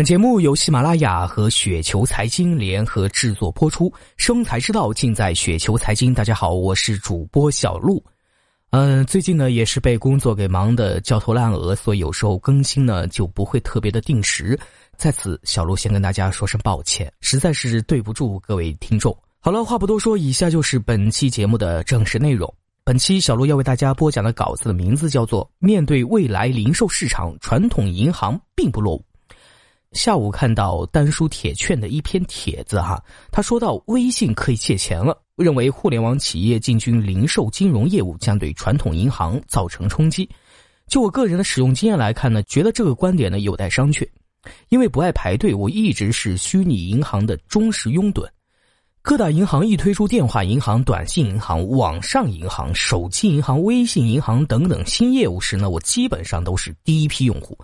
本节目由喜马拉雅和雪球财经联合制作播出，生财之道尽在雪球财经。大家好，我是主播小璐。嗯，最近呢也是被工作给忙得焦头烂额，所以有时候更新呢就不会特别的定时。在此，小璐先跟大家说声抱歉，实在是对不住各位听众。好了，话不多说，以下就是本期节目的正式内容。本期小璐要为大家播讲的稿子的名字叫做《面对未来零售市场，传统银行并不落伍》。下午看到丹叔铁券的一篇帖子哈，他说到微信可以借钱了，认为互联网企业进军零售金融业务将对传统银行造成冲击。就我个人的使用经验来看呢，觉得这个观点呢有待商榷。因为不爱排队，我一直是虚拟银行的忠实拥趸。各大银行一推出电话银行、短信银行、网上银行、手机银行、微信银行等等新业务时呢，我基本上都是第一批用户。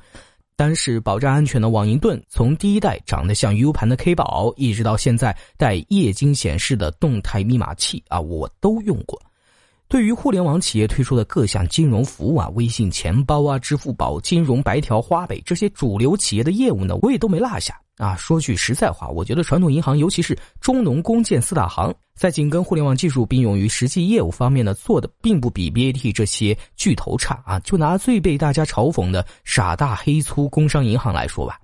但是保障安全的网银盾，从第一代长得像 U 盘的 K 宝，一直到现在带液晶显示的动态密码器啊，我都用过。对于互联网企业推出的各项金融服务啊，微信钱包啊、支付宝、金融白条、花呗这些主流企业的业务呢，我也都没落下。啊，说句实在话，我觉得传统银行，尤其是中农工建四大行，在紧跟互联网技术并用于实际业务方面呢，做的并不比 BAT 这些巨头差啊。就拿最被大家嘲讽的傻大黑粗工商银行来说吧，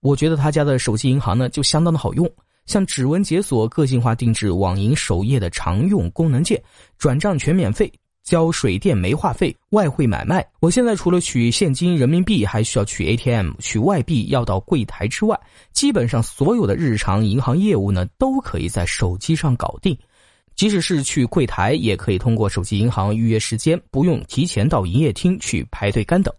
我觉得他家的手机银行呢就相当的好用，像指纹解锁、个性化定制网银首页的常用功能键、转账全免费。交水电煤话费、外汇买卖，我现在除了取现金人民币，还需要取 ATM 取外币要到柜台之外，基本上所有的日常银行业务呢，都可以在手机上搞定。即使是去柜台，也可以通过手机银行预约时间，不用提前到营业厅去排队干等。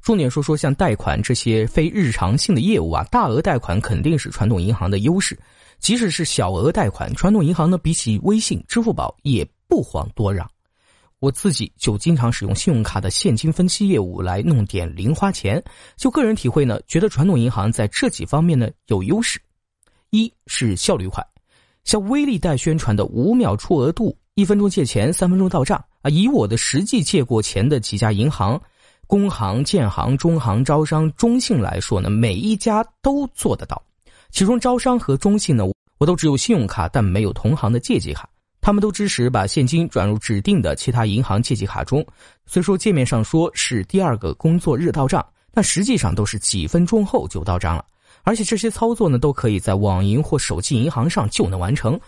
重点说说像贷款这些非日常性的业务啊，大额贷款肯定是传统银行的优势。即使是小额贷款，传统银行呢，比起微信、支付宝也不遑多让。我自己就经常使用信用卡的现金分期业务来弄点零花钱。就个人体会呢，觉得传统银行在这几方面呢有优势。一是效率快，像微利贷宣传的五秒出额度、一分钟借钱、三分钟到账啊，以我的实际借过钱的几家银行，工行、建行、中行、招商、中信来说呢，每一家都做得到。其中招商和中信呢，我都只有信用卡，但没有同行的借记卡。他们都支持把现金转入指定的其他银行借记卡中，虽说界面上说是第二个工作日到账，但实际上都是几分钟后就到账了。而且这些操作呢，都可以在网银或手机银行上就能完成，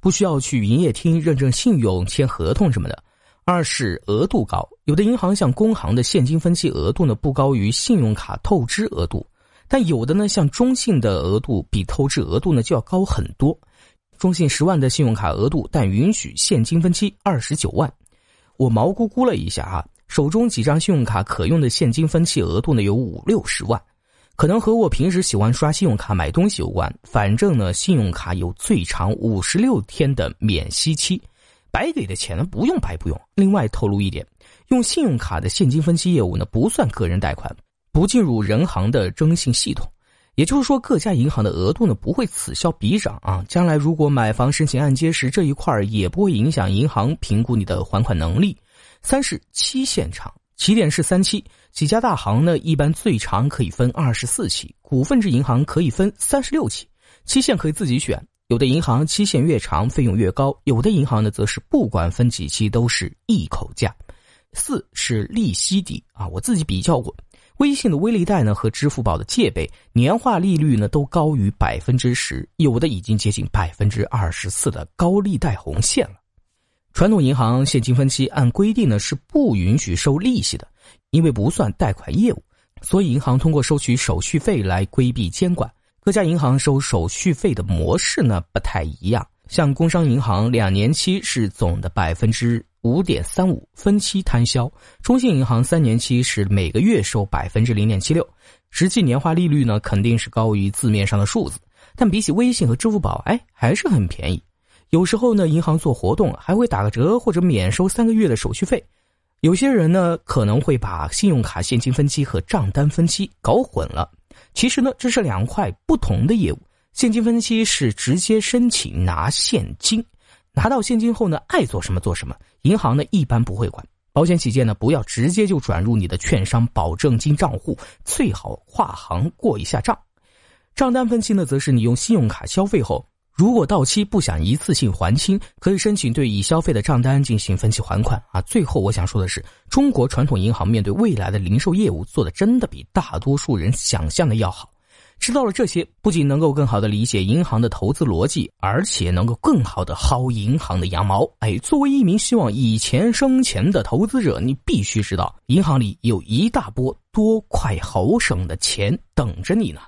不需要去营业厅认证信用、签合同什么的。二是额度高，有的银行像工行的现金分期额度呢不高于信用卡透支额度，但有的呢像中信的额度比透支额度呢就要高很多。中信十万的信用卡额度，但允许现金分期二十九万。我毛估估了一下啊，手中几张信用卡可用的现金分期额度呢有五六十万，可能和我平时喜欢刷信用卡买东西有关。反正呢，信用卡有最长五十六天的免息期，白给的钱呢不用白不用。另外透露一点，用信用卡的现金分期业务呢不算个人贷款，不进入人行的征信系统。也就是说，各家银行的额度呢不会此消彼长啊。将来如果买房申请按揭时，这一块也不会影响银行评估你的还款能力。三是期限长，起点是三期，几家大行呢一般最长可以分二十四期，股份制银行可以分三十六期，期限可以自己选。有的银行期限越长，费用越高；有的银行呢则是不管分几期都是一口价。四是利息低啊，我自己比较过。微信的微利贷呢和支付宝的借呗年化利率呢都高于百分之十，有的已经接近百分之二十四的高利贷红线了。传统银行现金分期按规定呢是不允许收利息的，因为不算贷款业务，所以银行通过收取手续费来规避监管。各家银行收手续费的模式呢不太一样，像工商银行两年期是总的百分之。五点三五分期摊销，中信银行三年期是每个月收百分之零点七六，实际年化利率呢肯定是高于字面上的数字，但比起微信和支付宝，哎，还是很便宜。有时候呢，银行做活动还会打个折或者免收三个月的手续费。有些人呢可能会把信用卡现金分期和账单分期搞混了，其实呢这是两块不同的业务。现金分期是直接申请拿现金。拿到现金后呢，爱做什么做什么，银行呢一般不会管。保险起见呢，不要直接就转入你的券商保证金账户，最好跨行过一下账。账单分期呢，则是你用信用卡消费后，如果到期不想一次性还清，可以申请对已消费的账单进行分期还款啊。最后我想说的是，中国传统银行面对未来的零售业务做的真的比大多数人想象的要好。知道了这些，不仅能够更好的理解银行的投资逻辑，而且能够更好的薅银行的羊毛。哎，作为一名希望以钱生钱的投资者，你必须知道，银行里有一大波多快好省的钱等着你呢。